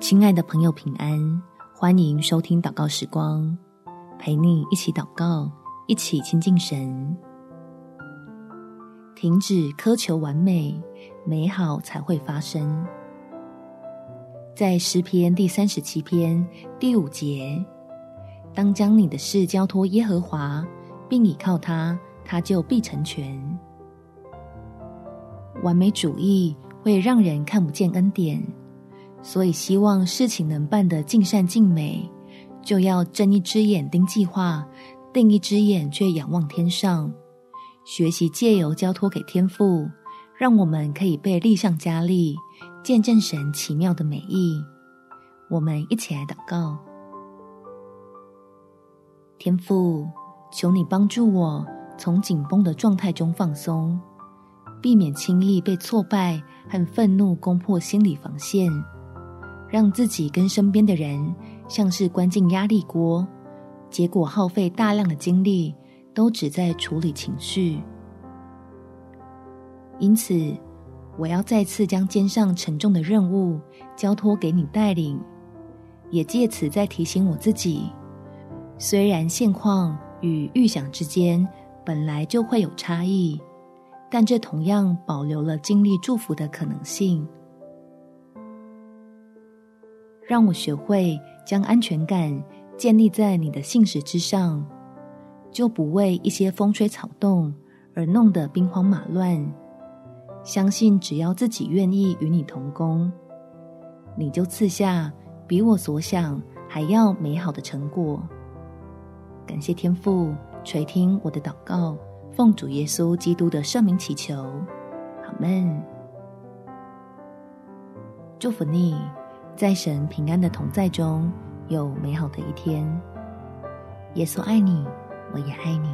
亲爱的朋友，平安！欢迎收听祷告时光，陪你一起祷告，一起亲近神。停止苛求完美，美好才会发生。在诗篇第三十七篇第五节，当将你的事交托耶和华，并倚靠他，他就必成全。完美主义会让人看不见恩典。所以，希望事情能办得尽善尽美，就要睁一只眼盯计划，另一只眼却仰望天上，学习借由交托给天父，让我们可以被力上加力，见证神奇妙的美意。我们一起来祷告：天父，求你帮助我从紧绷的状态中放松，避免轻易被挫败和愤怒攻破心理防线。让自己跟身边的人像是关进压力锅，结果耗费大量的精力，都只在处理情绪。因此，我要再次将肩上沉重的任务交托给你带领，也借此再提醒我自己：虽然现况与预想之间本来就会有差异，但这同样保留了经历祝福的可能性。让我学会将安全感建立在你的信实之上，就不为一些风吹草动而弄得兵荒马乱。相信只要自己愿意与你同工，你就赐下比我所想还要美好的成果。感谢天父垂听我的祷告，奉主耶稣基督的圣名祈求，阿们。祝福你。在神平安的同在中，有美好的一天。耶稣爱你，我也爱你。